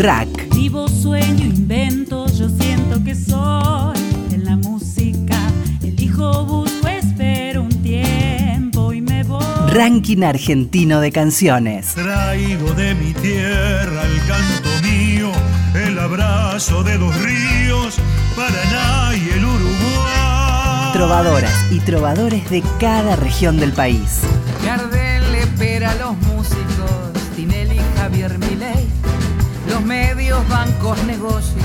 Rack. Vivo, sueño, invento, yo siento que soy en la música. Elijo, busco, espero un tiempo y me voy. Ranking argentino de canciones. Traigo de mi tierra el canto mío, el abrazo de los ríos, Paraná y el Uruguay. Trovadoras y trovadores de cada región del país. Bancos, negocios,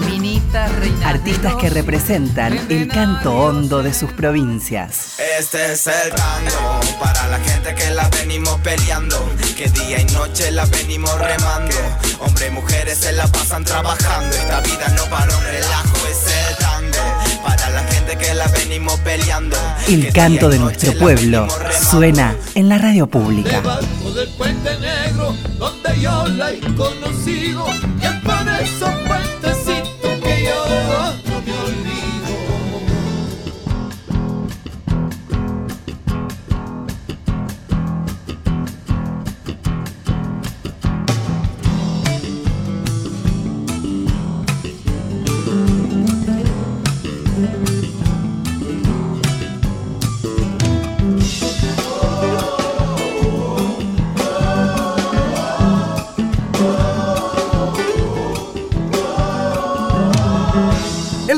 minitas, reinas Artistas que representan el canto hondo de sus provincias. Este es el tango para la gente que la venimos peleando, que día y noche la venimos remando. Hombres y mujeres se la pasan trabajando, esta vida no para un relajo, es que la venimos peleando. El canto de nuestro pueblo suena en la radio pública. Debajo del puente negro donde yo la he conocido y es por esos puentecitos que yo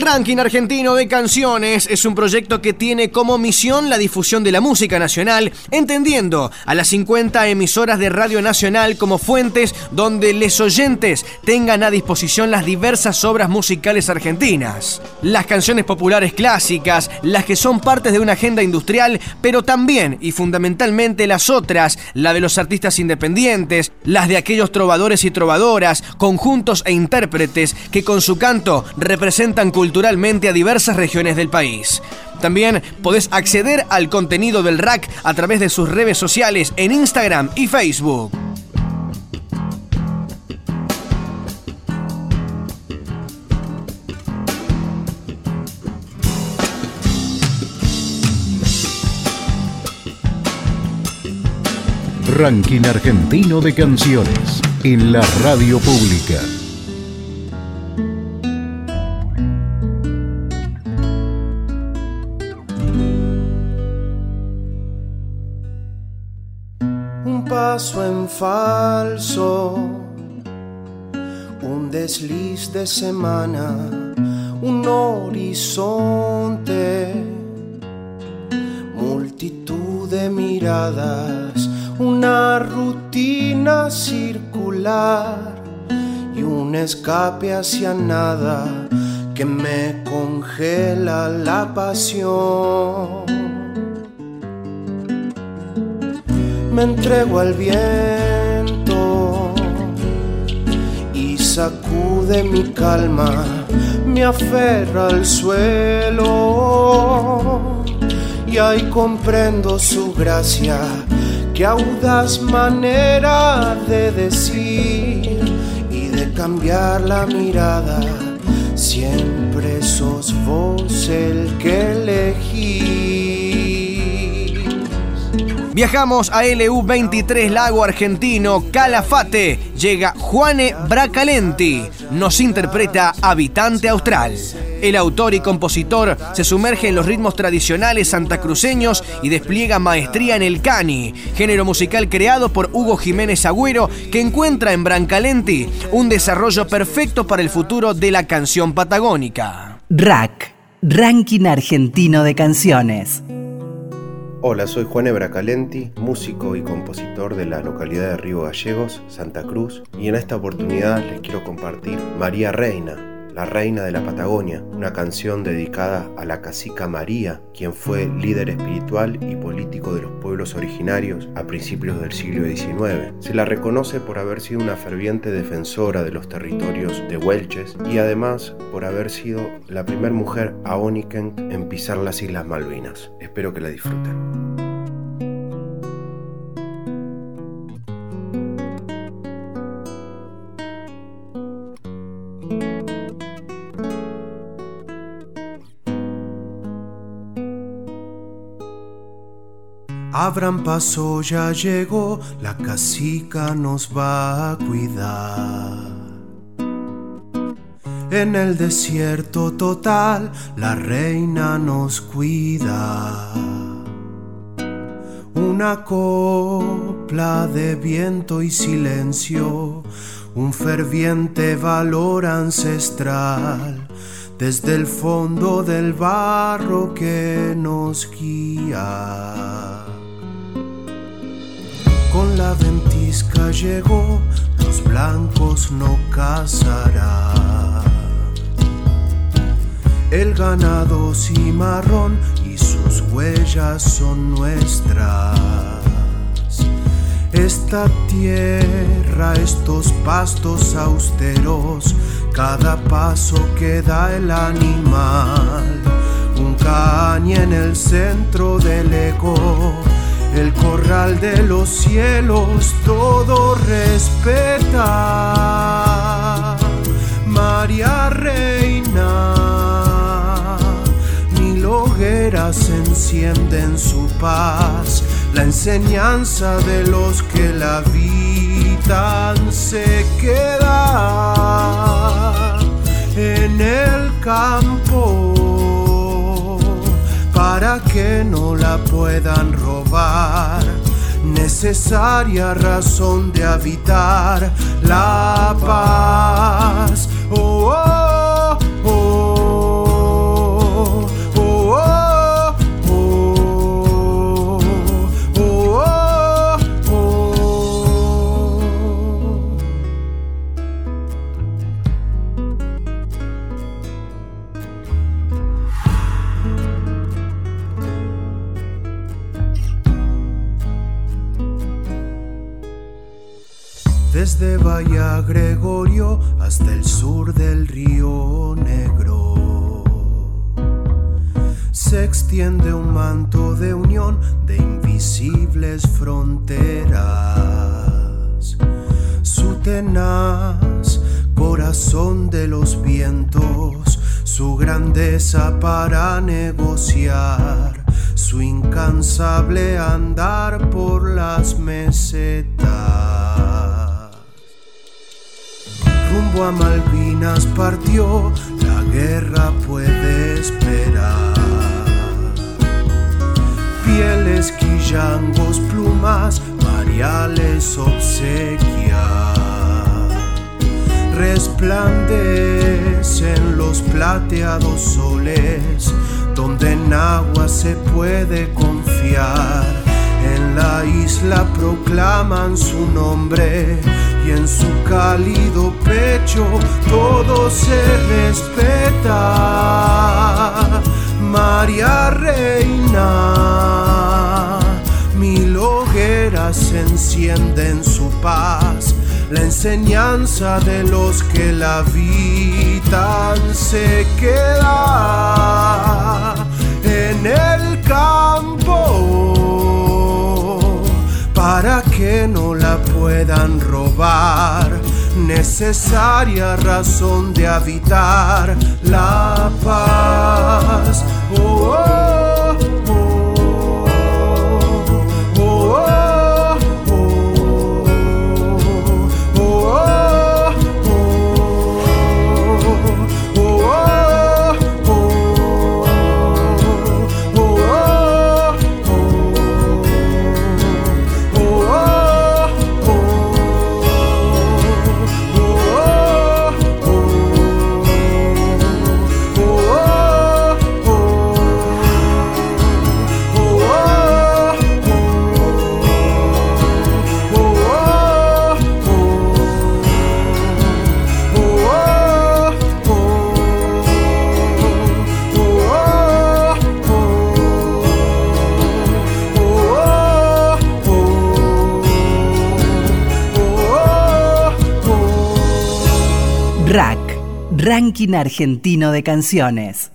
El ranking argentino de canciones es un proyecto que tiene como misión la difusión de la música nacional, entendiendo a las 50 emisoras de Radio Nacional como fuentes donde les oyentes tengan a disposición las diversas obras musicales argentinas. Las canciones populares clásicas, las que son partes de una agenda industrial, pero también y fundamentalmente las otras, la de los artistas independientes, las de aquellos trovadores y trovadoras, conjuntos e intérpretes que con su canto representan culturalmente a diversas regiones del país. También podés acceder al contenido del rack a través de sus redes sociales en Instagram y Facebook. Ranking argentino de canciones en la radio pública. Paso en falso, un desliz de semana, un horizonte, multitud de miradas, una rutina circular y un escape hacia nada que me congela la pasión. Entrego al viento y sacude mi calma, me aferra al suelo y ahí comprendo su gracia, que audaz manera de decir y de cambiar la mirada, siempre sos vos el que elegí. Viajamos a LU23 Lago Argentino, Calafate. Llega Juane Bracalenti. Nos interpreta Habitante Austral. El autor y compositor se sumerge en los ritmos tradicionales santacruceños y despliega maestría en el cani, género musical creado por Hugo Jiménez Agüero que encuentra en Brancalenti un desarrollo perfecto para el futuro de la canción patagónica. Rack, Ranking Argentino de Canciones. Hola, soy Juan Ebracalenti, músico y compositor de la localidad de Río Gallegos, Santa Cruz, y en esta oportunidad les quiero compartir María Reina, la reina de la Patagonia, una canción dedicada a la cacica María, quien fue líder espiritual y político de los pueblos originarios a principios del siglo XIX. Se la reconoce por haber sido una ferviente defensora de los territorios de Welches y además por haber sido la primera mujer aónica en pisar las Islas Malvinas. Espero que la disfruten. Abran paso, ya llegó, la casica nos va a cuidar. En el desierto total la reina nos cuida. Una copla de viento y silencio, un ferviente valor ancestral desde el fondo del barro que nos guía. Con la ventisca llegó, los blancos no cazarán. El ganado cimarrón y sus huellas son nuestras. Esta tierra, estos pastos austeros, cada paso que da el animal, un caña en el centro del eco, el corral de los cielos, todo respeta. María Reina se enciende en su paz, la enseñanza de los que la habitan se queda en el campo para que no la puedan robar. Necesaria razón de habitar la paz. oh, oh, Gregorio hasta el sur del río Negro. Se extiende un manto de unión de invisibles fronteras. Su tenaz corazón de los vientos, su grandeza para negociar, su incansable andar por las mesetas a Malvinas partió, la guerra puede esperar. Pieles, quillangos, plumas, mariales obsequia. Resplandecen los plateados soles, donde en agua se puede confiar. En la isla proclaman su nombre y en su cálido pecho todo se respeta. María Reina, mil hogueras se encienden en su paz. La enseñanza de los que la habitan se queda en el campo para que no la puedan robar. Necesaria razón de habitar la paz. Oh, oh, ranking argentino de canciones.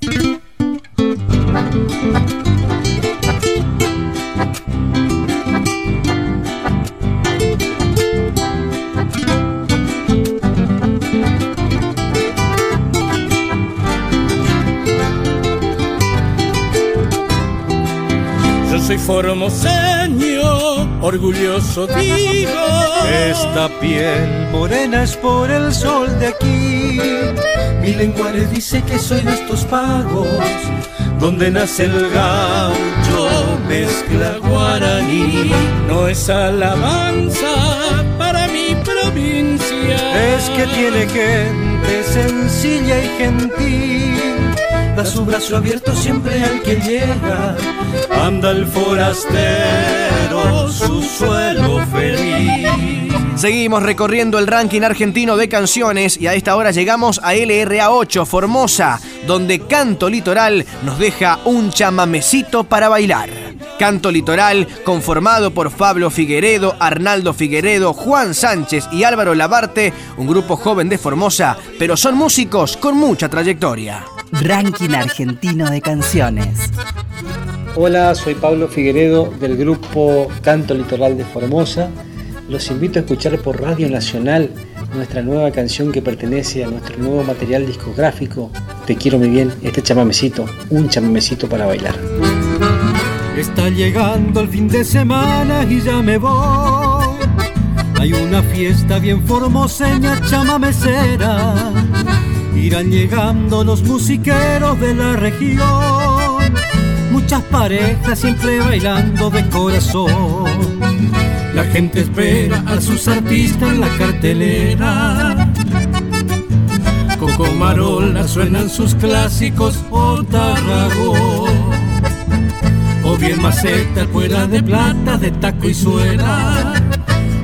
Yo soy formoseño orgulloso digo. Esta piel morena es por el sol de aquí. Mi lengua le dice que soy de estos pagos, donde nace el gaucho, mezcla guaraní. No es alabanza para mi provincia. Es que tiene gente sencilla y gentil. Su brazo abierto siempre al que llega. Anda el forastero, su suelo feliz. Seguimos recorriendo el ranking argentino de canciones y a esta hora llegamos a LRA8 Formosa, donde Canto Litoral nos deja un chamamecito para bailar. Canto Litoral, conformado por Pablo Figueredo, Arnaldo Figueredo, Juan Sánchez y Álvaro Labarte, un grupo joven de Formosa, pero son músicos con mucha trayectoria. Ranking argentino de canciones. Hola, soy Pablo Figueredo del grupo Canto Litoral de Formosa. Los invito a escuchar por Radio Nacional nuestra nueva canción que pertenece a nuestro nuevo material discográfico. Te quiero muy bien, este chamamecito, un chamamecito para bailar. Está llegando el fin de semana y ya me voy. Hay una fiesta bien formoseña chamamecera. Irán llegando los musiqueros de la región. Muchas parejas siempre bailando de corazón. La gente espera a sus artistas en la cartelera. Coco Marola suenan sus clásicos o. Bien maceta fuera de plata, de taco y suera.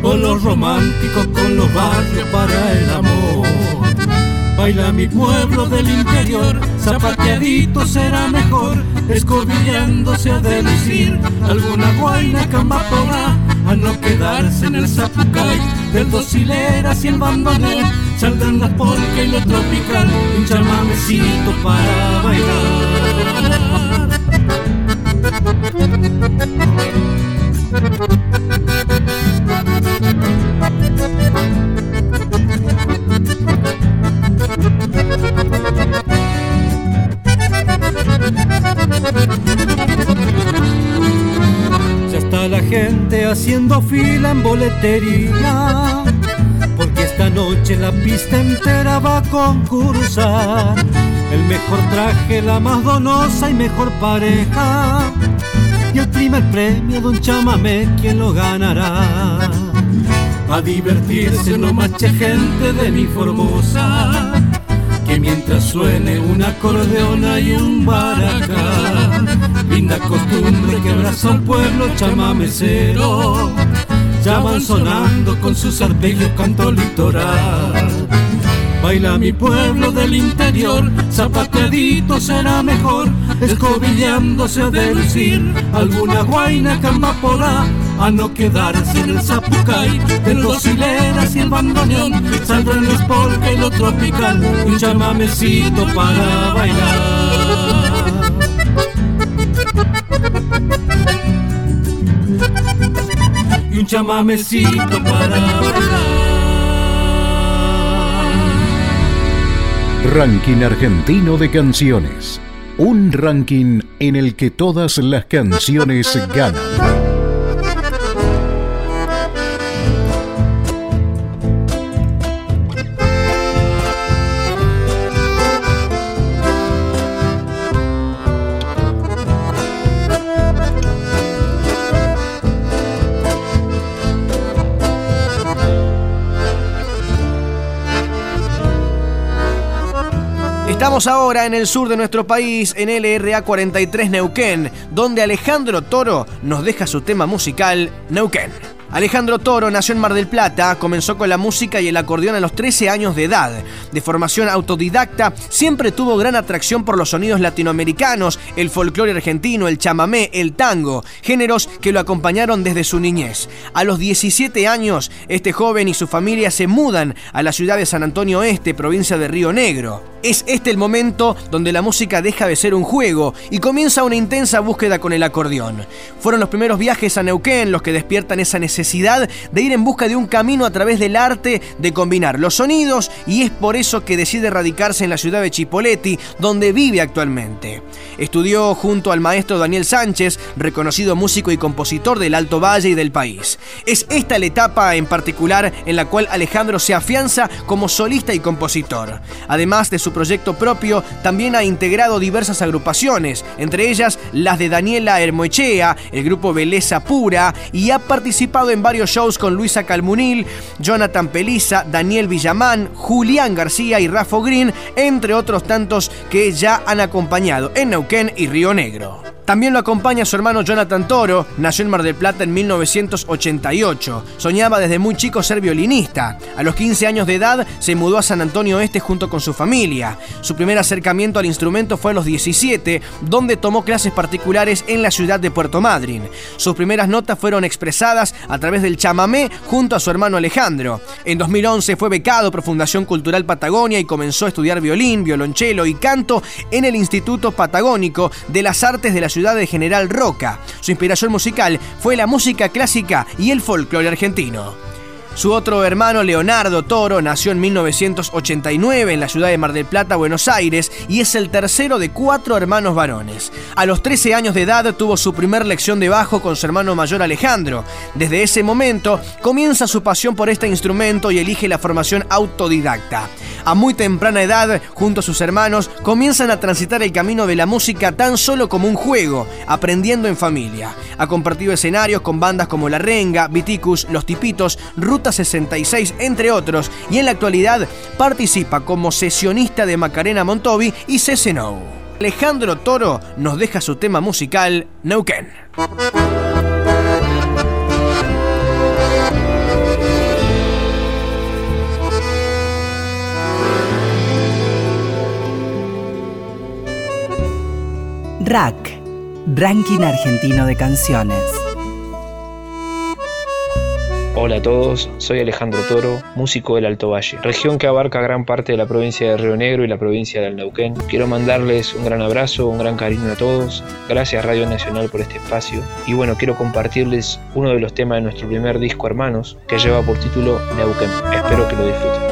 O los románticos con los barrios para el amor. Baila mi pueblo del interior, zapateadito será mejor, escobillándose a delucir alguna guaina cambapora, a no quedarse en el zapucay del dos hileras y el bandoneón, saldrán las polca y lo tropical, un chamamecito para gente haciendo fila en boletería, porque esta noche la pista entera va a concursar. El mejor traje, la más donosa y mejor pareja. Y el primer premio, Don Chamamé, ¿quién lo ganará? A divertirse no mache gente de mi Formosa que mientras suene un acordeón y un baracá, linda costumbre que abraza al pueblo chamamecero, ya van sonando con sus arpegios canto litoral. Baila mi pueblo del interior, zapateadito será mejor, escobillándose a delucir alguna guaina cambapora, a no quedarse en el zapucay, en los hileras y el bandoneón, saldrán los polka y lo tropical, un chamamecito para bailar. Y un chamamecito para bailar. Ranking Argentino de Canciones. Un ranking en el que todas las canciones ganan. Estamos ahora en el sur de nuestro país, en LRA 43 Neuquén, donde Alejandro Toro nos deja su tema musical Neuquén. Alejandro Toro nació en Mar del Plata, comenzó con la música y el acordeón a los 13 años de edad. De formación autodidacta, siempre tuvo gran atracción por los sonidos latinoamericanos, el folclore argentino, el chamamé, el tango, géneros que lo acompañaron desde su niñez. A los 17 años, este joven y su familia se mudan a la ciudad de San Antonio Este, provincia de Río Negro. Es este el momento donde la música deja de ser un juego y comienza una intensa búsqueda con el acordeón. Fueron los primeros viajes a Neuquén los que despiertan esa necesidad necesidad de ir en busca de un camino a través del arte de combinar los sonidos y es por eso que decide radicarse en la ciudad de Chipoleti, donde vive actualmente. Estudió junto al maestro Daniel Sánchez, reconocido músico y compositor del Alto Valle y del país. Es esta la etapa en particular en la cual Alejandro se afianza como solista y compositor. Además de su proyecto propio, también ha integrado diversas agrupaciones, entre ellas las de Daniela Hermoechea, el grupo Beleza Pura, y ha participado en varios shows con Luisa Calmunil, Jonathan Peliza, Daniel Villamán, Julián García y Rafa Green, entre otros tantos que ya han acompañado en Neuquén y Río Negro. También lo acompaña su hermano Jonathan Toro, nació en Mar del Plata en 1988. Soñaba desde muy chico ser violinista. A los 15 años de edad se mudó a San Antonio Este junto con su familia. Su primer acercamiento al instrumento fue a los 17, donde tomó clases particulares en la ciudad de Puerto Madryn. Sus primeras notas fueron expresadas a través del chamamé junto a su hermano Alejandro. En 2011 fue becado por Fundación Cultural Patagonia y comenzó a estudiar violín, violonchelo y canto en el Instituto Patagónico de las Artes de la ciudad de General Roca. Su inspiración musical fue la música clásica y el folclore argentino. Su otro hermano, Leonardo Toro, nació en 1989 en la ciudad de Mar del Plata, Buenos Aires, y es el tercero de cuatro hermanos varones. A los 13 años de edad tuvo su primer lección de bajo con su hermano mayor Alejandro. Desde ese momento comienza su pasión por este instrumento y elige la formación autodidacta. A muy temprana edad, junto a sus hermanos, comienzan a transitar el camino de la música tan solo como un juego, aprendiendo en familia. Ha compartido escenarios con bandas como La Renga, Viticus, Los Tipitos, Ruta 66, entre otros, y en la actualidad participa como sesionista de Macarena Montovi y Ceseno. Alejandro Toro nos deja su tema musical Neuquén. Rack, Ranking Argentino de Canciones. Hola a todos, soy Alejandro Toro, músico del Alto Valle, región que abarca gran parte de la provincia de Río Negro y la provincia del Neuquén. Quiero mandarles un gran abrazo, un gran cariño a todos. Gracias Radio Nacional por este espacio. Y bueno, quiero compartirles uno de los temas de nuestro primer disco Hermanos, que lleva por título Neuquén. Espero que lo disfruten.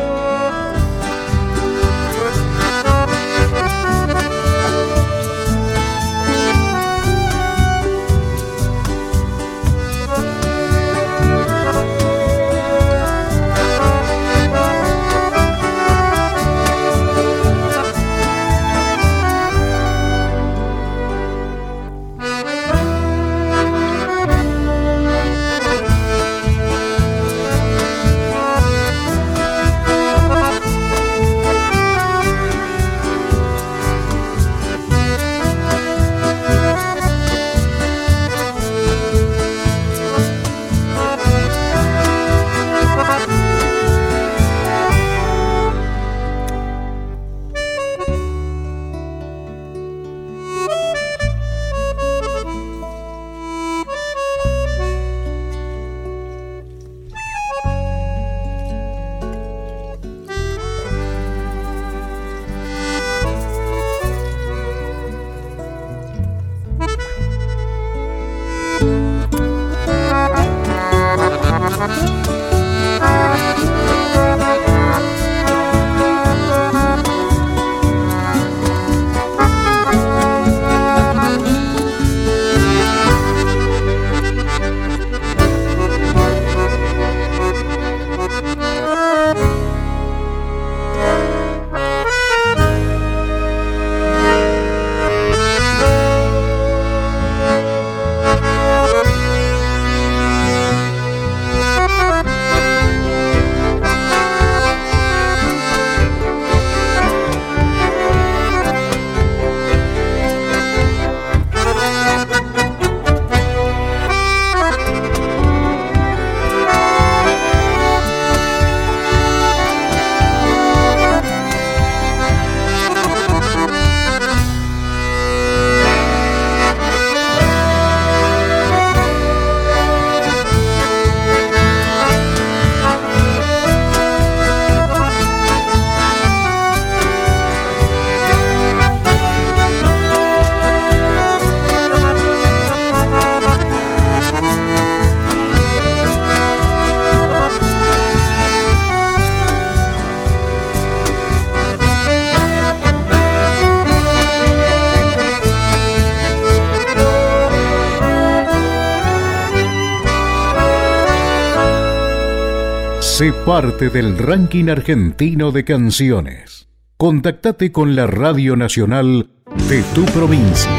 Sé parte del ranking argentino de canciones. Contactate con la Radio Nacional de tu provincia.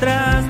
atrás.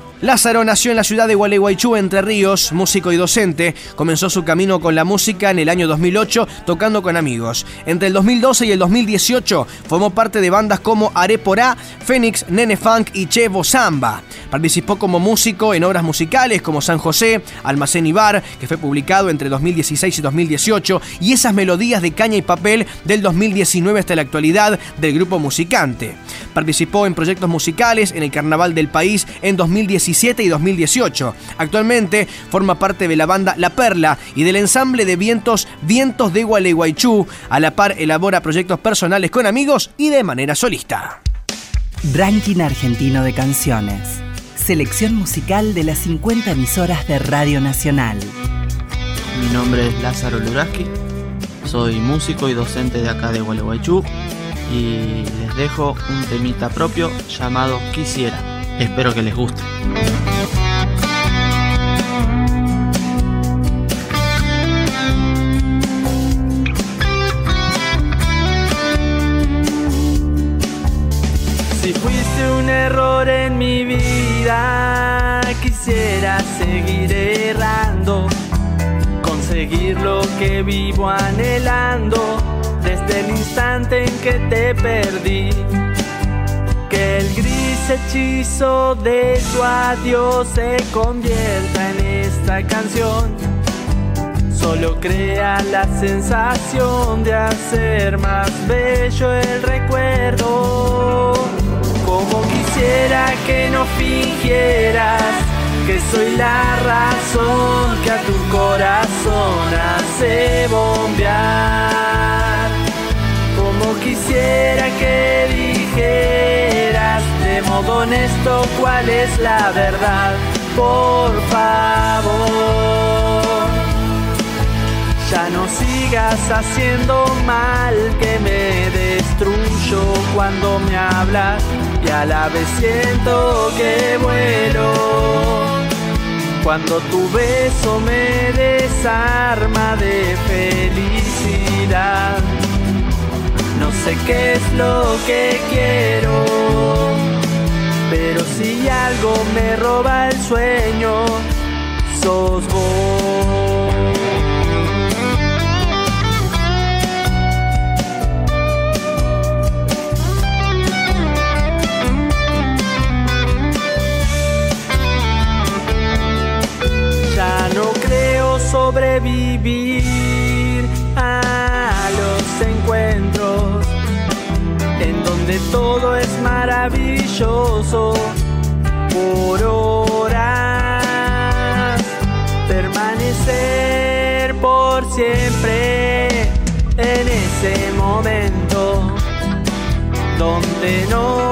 Lázaro nació en la ciudad de Gualeguaychú, Entre Ríos, músico y docente. Comenzó su camino con la música en el año 2008, tocando con amigos. Entre el 2012 y el 2018 formó parte de bandas como Areporá, Fénix, Nene Funk y Chevo Samba. Participó como músico en obras musicales como San José, Almacén y Bar, que fue publicado entre 2016 y 2018, y esas melodías de caña y papel del 2019 hasta la actualidad del grupo Musicante. Participó en proyectos musicales en el Carnaval del País en 2017 y 2018. Actualmente forma parte de la banda La Perla y del ensamble de vientos Vientos de Gualeguaychú. A la par elabora proyectos personales con amigos y de manera solista. Ranking Argentino de Canciones. Selección musical de las 50 emisoras de Radio Nacional. Mi nombre es Lázaro Luraski, soy músico y docente de acá de Gualeguaychú y les dejo un temita propio llamado Quisiera. Espero que les guste. Si fuiste un error en mi vida, quisiera seguir errando, conseguir lo que vivo anhelando desde el instante en que te perdí. Que el gris hechizo de tu adiós se convierta en esta canción. Solo crea la sensación de hacer más bello el recuerdo. Como quisiera que no fingieras que soy la razón que a tu corazón hace bombear quisiera que dijeras de modo honesto cuál es la verdad, por favor. Ya no sigas haciendo mal que me destruyo cuando me hablas y a la vez siento que vuelo. Cuando tu beso me desarma de felicidad no sé qué es lo que quiero, pero si algo me roba el sueño, sos vos. Ya no creo sobrevivir a los encuentros en donde todo es maravilloso por horas. Permanecer por siempre en ese momento donde no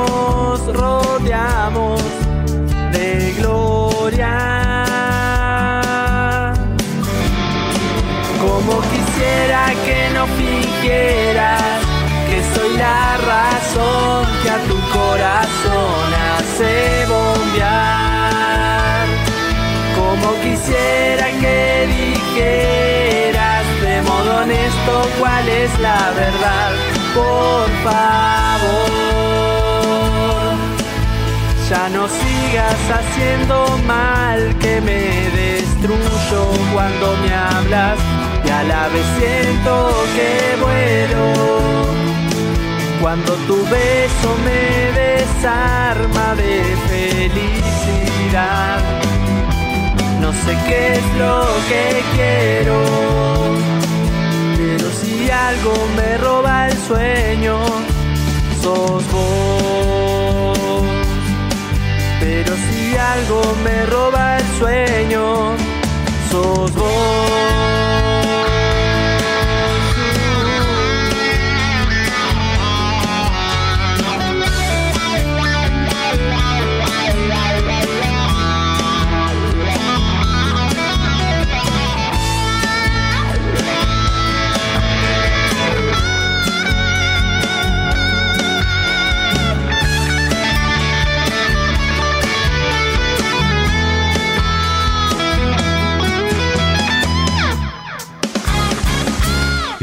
Como quisiera que dijeras de modo honesto cuál es la verdad, por favor. Ya no sigas haciendo mal que me destruyo cuando me hablas y a la vez siento que vuelo. Cuando tu beso me desarma de felicidad, no sé qué es lo que quiero, pero si algo me roba el sueño, sos vos. Pero si algo me roba el sueño, sos vos.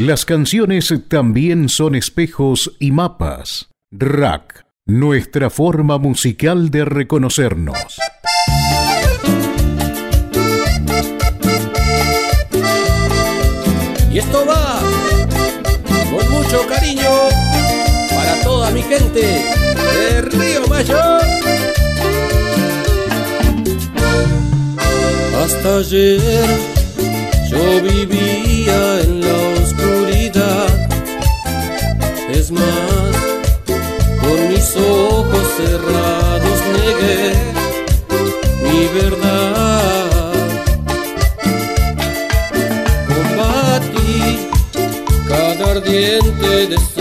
Las canciones también son espejos y mapas. Rack, nuestra forma musical de reconocernos. Y esto va con mucho cariño para toda mi gente de Río Mayor. Hasta ayer yo vivía en la. Más, con mis ojos cerrados negué mi verdad. Combatí cada ardiente deseo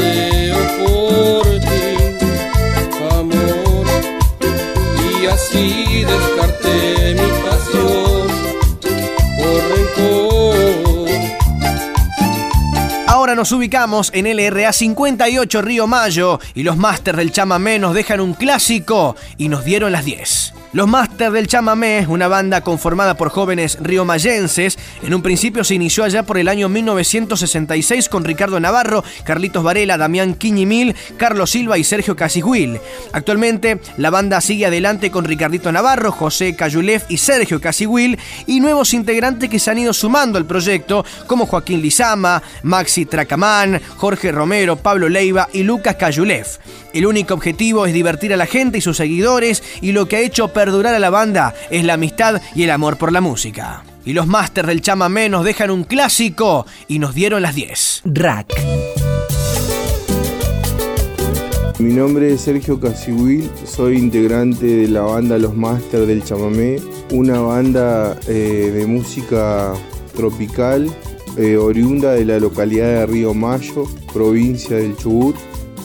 Nos ubicamos en LRA 58 Río Mayo y los Masters del Chamamé nos dejan un clásico y nos dieron las 10. Los Masters del Chamamé, una banda conformada por jóvenes riomayenses, en un principio se inició allá por el año 1966 con Ricardo Navarro, Carlitos Varela, Damián Quiñimil, Carlos Silva y Sergio Casiguil. Actualmente la banda sigue adelante con Ricardito Navarro, José Cayulef y Sergio Casiguil y nuevos integrantes que se han ido sumando al proyecto como Joaquín Lizama, Maxi Tracamán, Jorge Romero, Pablo Leiva y Lucas Cayulef. El único objetivo es divertir a la gente y sus seguidores y lo que ha hecho perdurar a la banda es la amistad y el amor por la música. Y los Masters del Chamamé nos dejan un clásico y nos dieron las 10. Rack. Mi nombre es Sergio Casihuil, soy integrante de la banda Los Masters del Chamamé, una banda eh, de música tropical eh, oriunda de la localidad de Río Mayo, provincia del Chubut.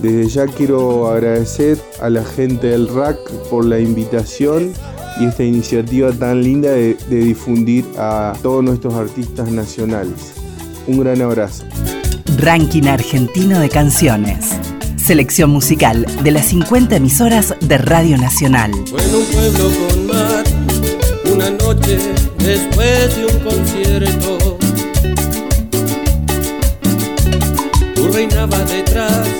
Desde ya quiero agradecer a la gente del RAC por la invitación y esta iniciativa tan linda de, de difundir a todos nuestros artistas nacionales. Un gran abrazo. Ranking argentino de canciones. Selección musical de las 50 emisoras de Radio Nacional. Fue en un pueblo con mar, una noche después de un concierto. Tú reinabas detrás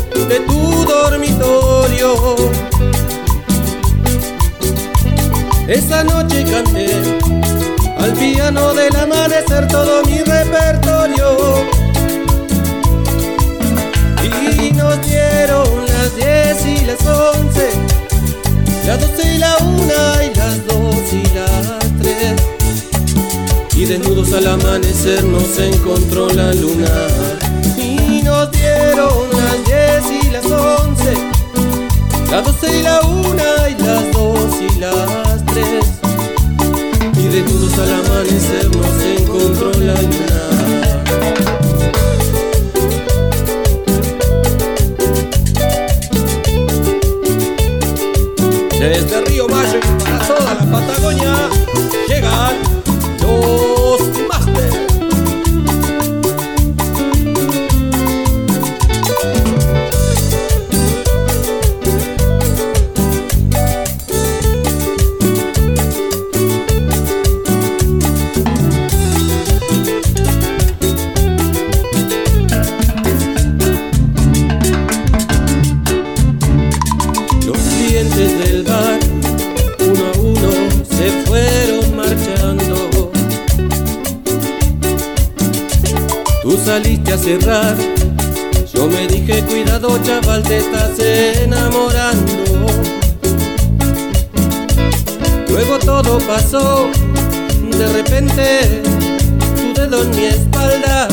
de tu dormitorio. Esa noche canté al piano del amanecer todo mi repertorio. Y nos dieron las 10 y las 11, las 12 y la 1 y las 2 y las 3. Y desnudos al amanecer nos encontró la luna nos dieron las diez y las once, las doce y la una y las dos y las tres. Y desnudos al amanecer nos encontró la luna. Desde Río Mayo y para toda la Patagonia llegan a cerrar, yo me dije, cuidado chaval, te estás enamorando. Luego todo pasó, de repente, tu dedo en mi espalda.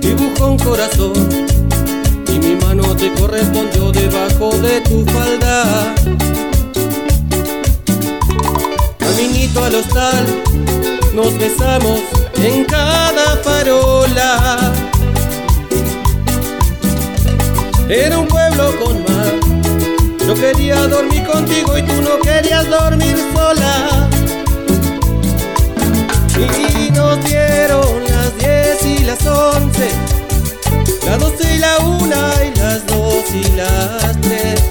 Dibujó un corazón y mi mano te correspondió debajo de tu falda. Caminito al hostal, nos besamos en cada farola. Era un pueblo con mar, yo quería dormir contigo y tú no querías dormir sola. Y nos dieron las diez y las once las doce y la una y las dos y las tres.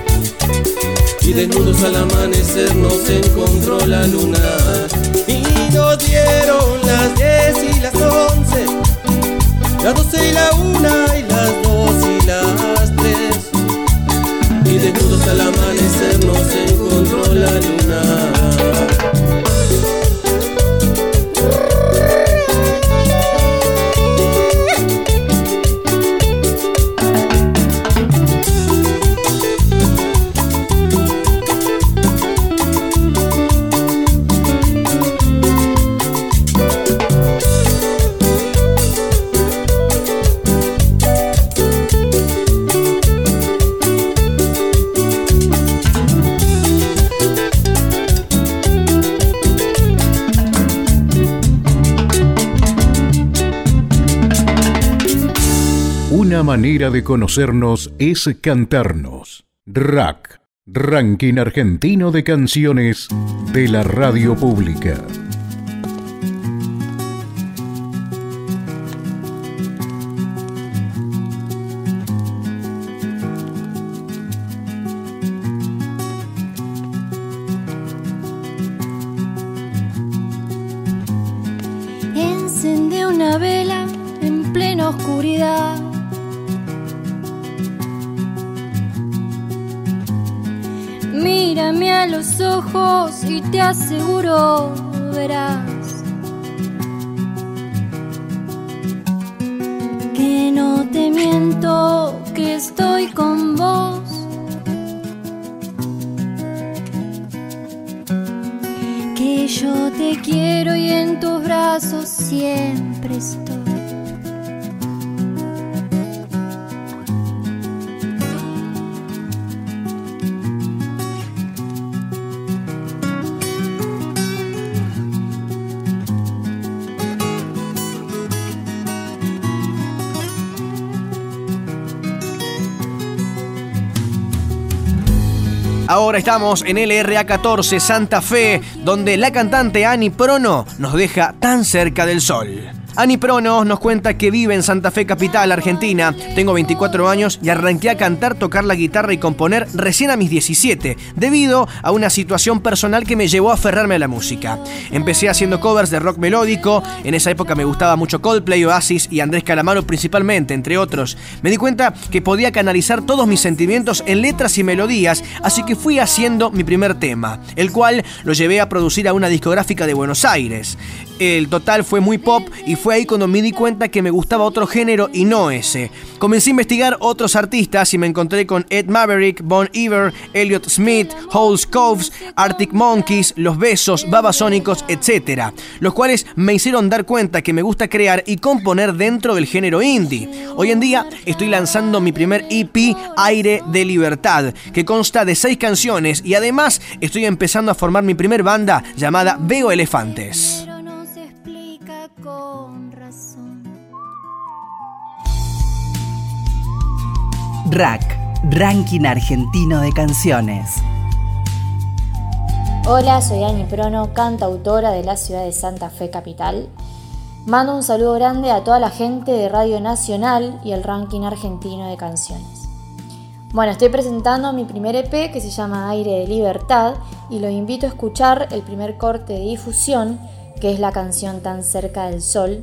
Y desnudos al amanecer nos encontró la luna. Nos dieron las diez y las once, las doce y la una y las dos y las tres. Y desnudos al amanecer nos encontró la luna. Manera de conocernos es cantarnos. Rack, Ranking Argentino de Canciones de la Radio Pública. Ojos y te aseguro verás que no te miento, que estoy con vos. Que yo te quiero y en tus brazos siempre Estamos en LRA 14 Santa Fe, donde la cantante Ani Prono nos deja tan cerca del sol. Ani Prono nos cuenta que vive en Santa Fe Capital, Argentina. Tengo 24 años y arranqué a cantar, tocar la guitarra y componer recién a mis 17, debido a una situación personal que me llevó a aferrarme a la música. Empecé haciendo covers de rock melódico, en esa época me gustaba mucho Coldplay, Oasis y Andrés Calamaro principalmente, entre otros. Me di cuenta que podía canalizar todos mis sentimientos en letras y melodías, así que fui haciendo mi primer tema, el cual lo llevé a producir a una discográfica de Buenos Aires. El total fue muy pop y fue ahí cuando me di cuenta que me gustaba otro género y no ese. Comencé a investigar otros artistas y me encontré con Ed Maverick, Bon Iver, Elliot Smith, Halls Coves, Arctic Monkeys, Los Besos, Babasónicos, etc. Los cuales me hicieron dar cuenta que me gusta crear y componer dentro del género indie. Hoy en día estoy lanzando mi primer EP Aire de Libertad, que consta de seis canciones y además estoy empezando a formar mi primer banda llamada Veo Elefantes. Rack, Ranking Argentino de Canciones. Hola, soy Ani Prono, cantautora de la ciudad de Santa Fe Capital. Mando un saludo grande a toda la gente de Radio Nacional y el Ranking Argentino de Canciones. Bueno, estoy presentando mi primer EP que se llama Aire de Libertad y los invito a escuchar el primer corte de difusión, que es la canción Tan cerca del sol,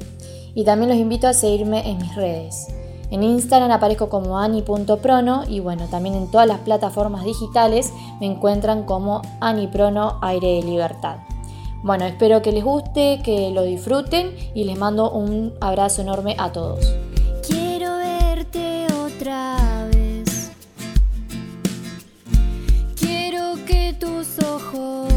y también los invito a seguirme en mis redes. En Instagram aparezco como ani.prono y bueno, también en todas las plataformas digitales me encuentran como aniprono aire de libertad. Bueno, espero que les guste, que lo disfruten y les mando un abrazo enorme a todos. Quiero verte otra vez. Quiero que tus ojos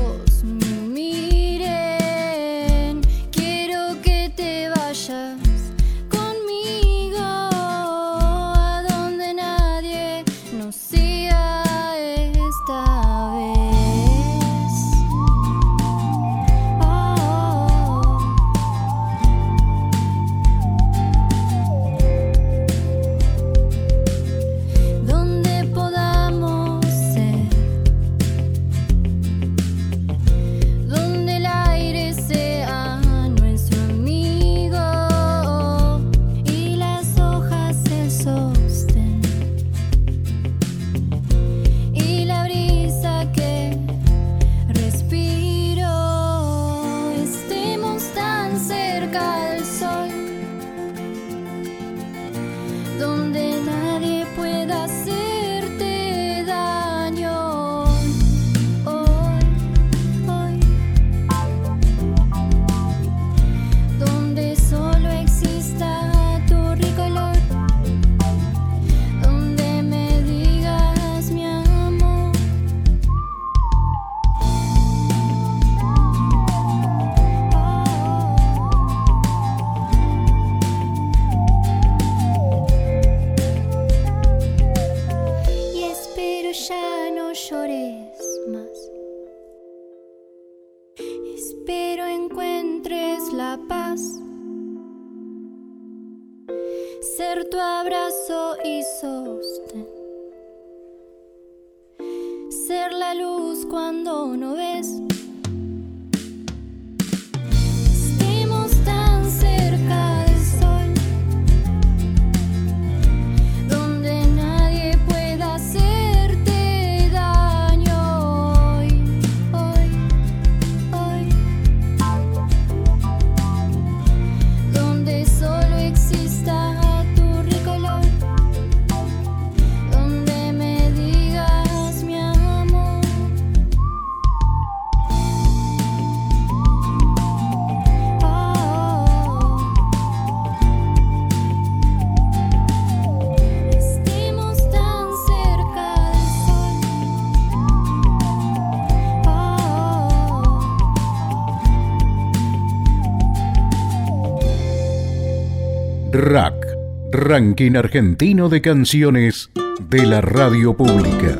ranking argentino de canciones de la radio pública.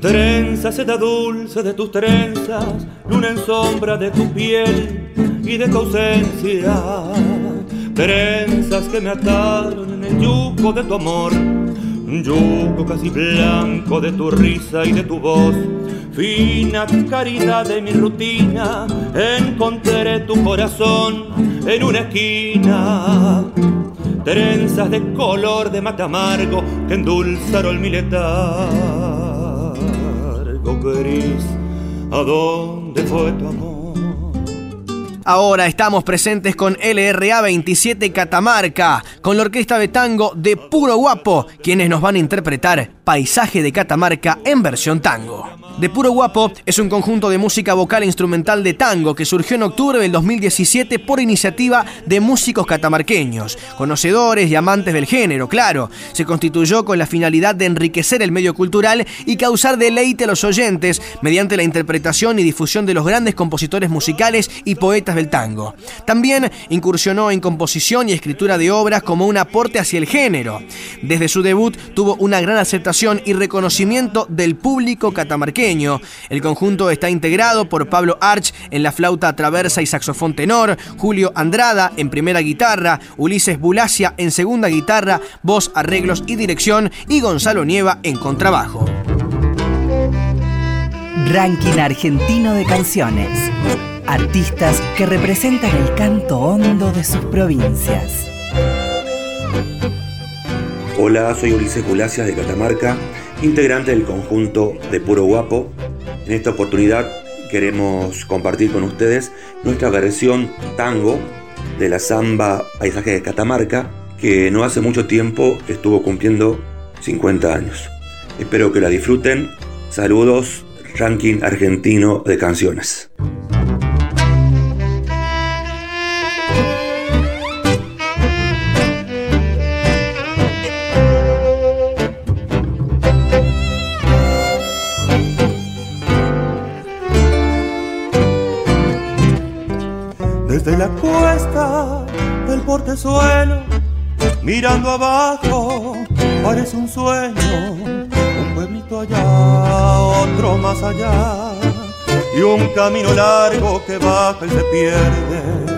Trenza, seda dulce de tus trenzas, luna en sombra de tu piel y de tu ausencia trenzas que me ataron en el yugo de tu amor, un yugo casi blanco de tu risa y de tu voz. Fina caridad de mi rutina, encontré tu corazón en una esquina. Trenzas de color de mate amargo que endulzaron mi letargo gris. ¿A dónde? dónde fue tu amor. Ahora estamos presentes con LRA 27 Catamarca, con la orquesta de tango de Puro Guapo, quienes nos van a interpretar Paisaje de Catamarca en versión tango. De Puro Guapo es un conjunto de música vocal e instrumental de tango que surgió en octubre del 2017 por iniciativa de músicos catamarqueños, conocedores y amantes del género, claro. Se constituyó con la finalidad de enriquecer el medio cultural y causar deleite a los oyentes mediante la interpretación y difusión de los grandes compositores musicales y poetas del tango. También incursionó en composición y escritura de obras como un aporte hacia el género. Desde su debut tuvo una gran aceptación y reconocimiento del público catamarqueño el conjunto está integrado por Pablo Arch en la flauta traversa y saxofón tenor, Julio Andrada en primera guitarra, Ulises Bulacia en segunda guitarra, voz, arreglos y dirección y Gonzalo Nieva en contrabajo. Ranking argentino de canciones. Artistas que representan el canto hondo de sus provincias. Hola, soy Ulises Bulacia de Catamarca integrante del conjunto de Puro Guapo. En esta oportunidad queremos compartir con ustedes nuestra versión tango de la samba Paisaje de Catamarca, que no hace mucho tiempo estuvo cumpliendo 50 años. Espero que la disfruten. Saludos, ranking argentino de canciones. Portezuelo, mirando abajo, parece un sueño. Un pueblito allá, otro más allá, y un camino largo que baja y se pierde.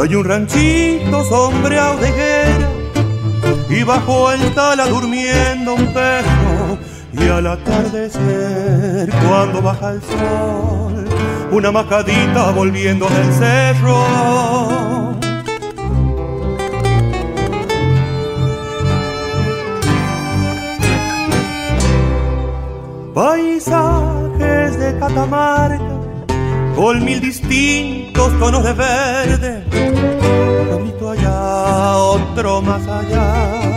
Hay un ranchito sombreado de guerra y bajo el tala durmiendo un perro y al atardecer cuando baja el sol una majadita volviendo del cerro. Paisajes de Catamarca con mil distintos tonos de verde. Un allá otro más allá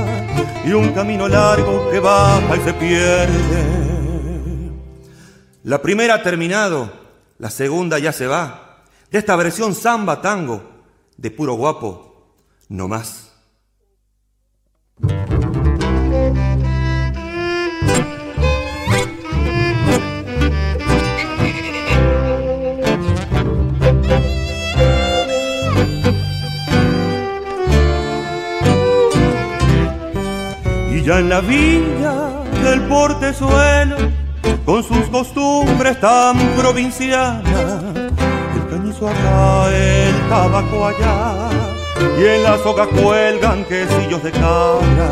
y un camino largo que baja y se pierde. La primera ha terminado, la segunda ya se va. De esta versión samba tango, de puro guapo, no más. Y ya en la villa del portezuelo, con sus costumbres tan provincianas, el cañizo acá, el tabaco allá, y en la soga cuelgan quesillos de cabra.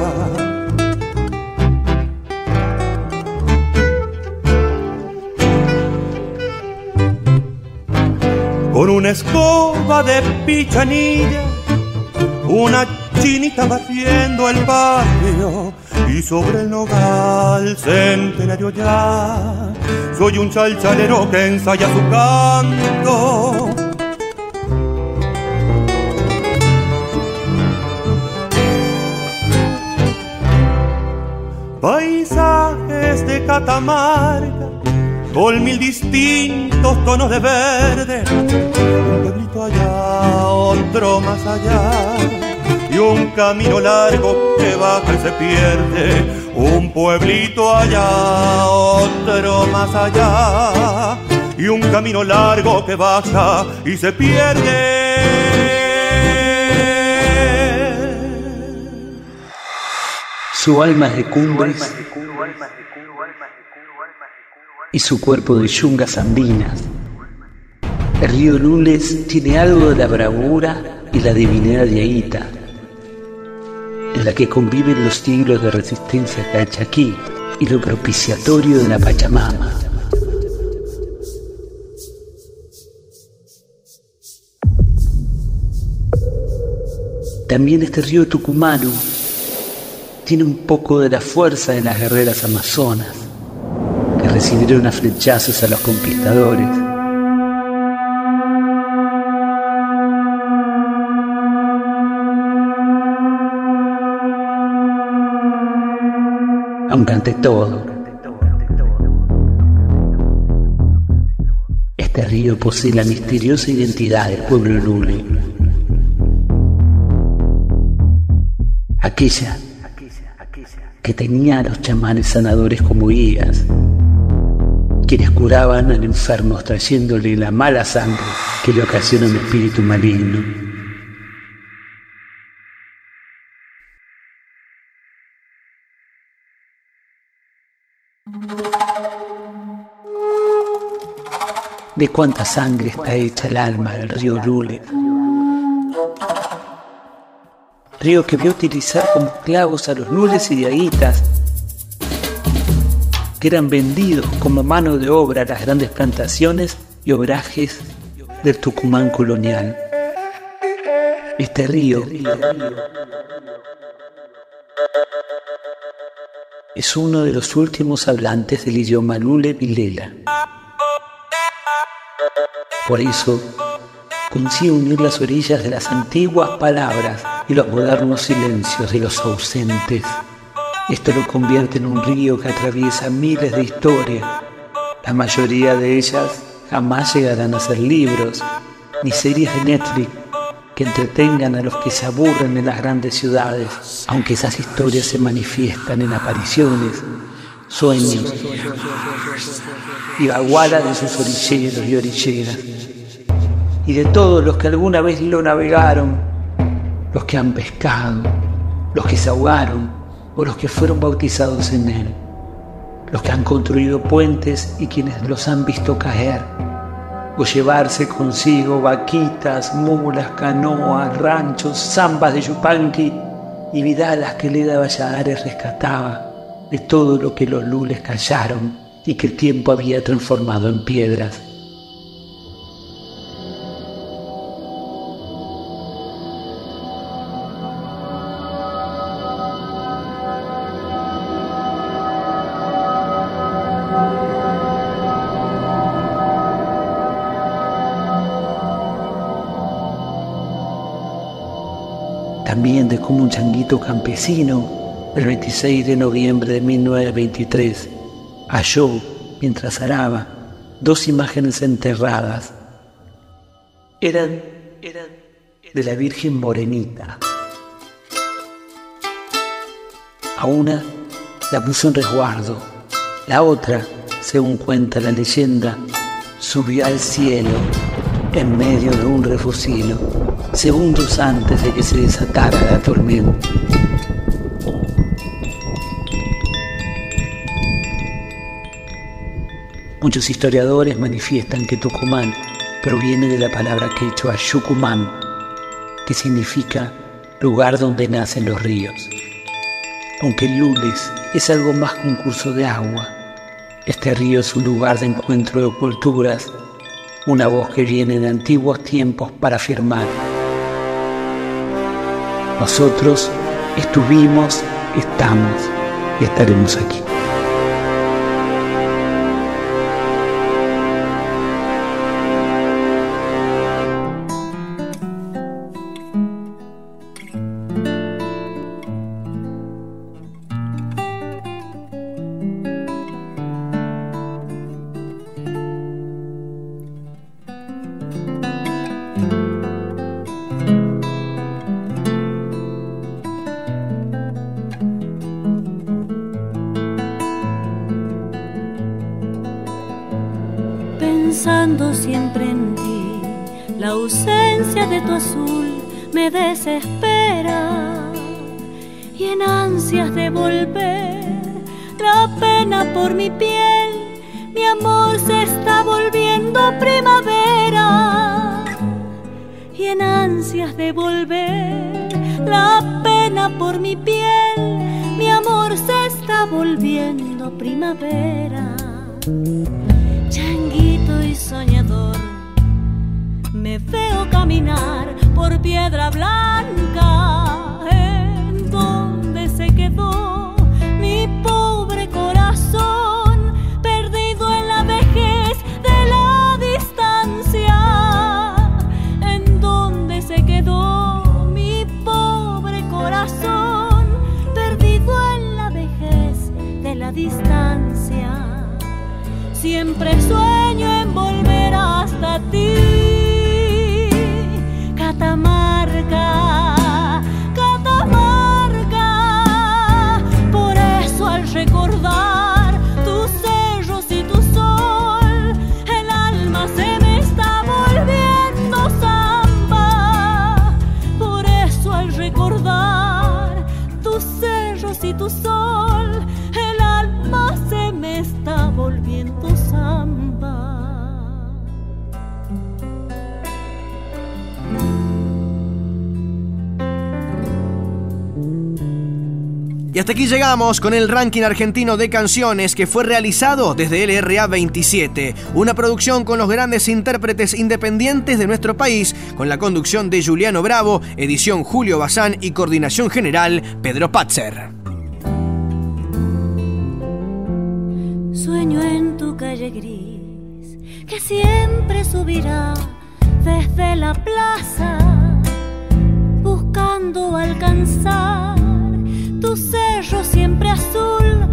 Con una escoba de pichanilla, una chinita batiendo el patio y sobre el nogal centenario ya. Soy un chalchalero que ensaya su canto. Paisajes de Catamarca con mil distintos tonos de verde, un pueblito allá, otro más allá un camino largo que baja y se pierde. Un pueblito allá, otro más allá, y un camino largo que baja y se pierde. Su alma es de cumbres y su cuerpo de yungas andinas. El río Lules tiene algo de la bravura y la divinidad de Aita en la que conviven los siglos de resistencia cachaquí y lo propiciatorio de la Pachamama. También este río tucumano tiene un poco de la fuerza de las guerreras amazonas, que recibieron a flechazos a los conquistadores. Aunque ante todo, este río posee la misteriosa identidad del pueblo Lule. Aquella que tenía a los chamanes sanadores como guías, quienes curaban al enfermo trayéndole la mala sangre que le ocasiona un espíritu maligno. De cuánta sangre está hecha el alma del río Lule. Río que vio utilizar como clavos a los lules y diaguitas, que eran vendidos como mano de obra a las grandes plantaciones y obrajes del Tucumán colonial. Este río es uno de los últimos hablantes del idioma Lule Vilela. Por eso, consigue unir las orillas de las antiguas palabras y los modernos silencios de los ausentes. Esto lo convierte en un río que atraviesa miles de historias. La mayoría de ellas jamás llegarán a ser libros, ni series de Netflix que entretengan a los que se aburren en las grandes ciudades, aunque esas historias se manifiestan en apariciones, sueños y baguala de sus orilleros y orilleras, y de todos los que alguna vez lo navegaron, los que han pescado, los que se ahogaron o los que fueron bautizados en él, los que han construido puentes y quienes los han visto caer, o llevarse consigo vaquitas, mulas, canoas, ranchos, zambas de Yupanqui y vidalas que Leda Valladares rescataba de todo lo que los lules callaron y que el tiempo había transformado en piedras. También de cómo un changuito campesino el 26 de noviembre de 1923, halló, mientras araba, dos imágenes enterradas. Eran, eran de la Virgen Morenita. A una la puso en resguardo, la otra, según cuenta la leyenda, subió al cielo en medio de un refusilo, segundos antes de que se desatara la tormenta. Muchos historiadores manifiestan que Tucumán proviene de la palabra quechua Yucumán, que significa lugar donde nacen los ríos. Aunque Lules es algo más que un curso de agua, este río es un lugar de encuentro de culturas, una voz que viene de antiguos tiempos para afirmar. Nosotros estuvimos, estamos y estaremos aquí. Por piedra blanca, Y hasta aquí llegamos con el ranking argentino de canciones que fue realizado desde LRA 27, una producción con los grandes intérpretes independientes de nuestro país, con la conducción de Juliano Bravo, edición Julio Bazán y coordinación general Pedro Patzer. Sueño en tu calle gris que siempre subirá desde la plaza buscando alcanzar tu cerro siempre azul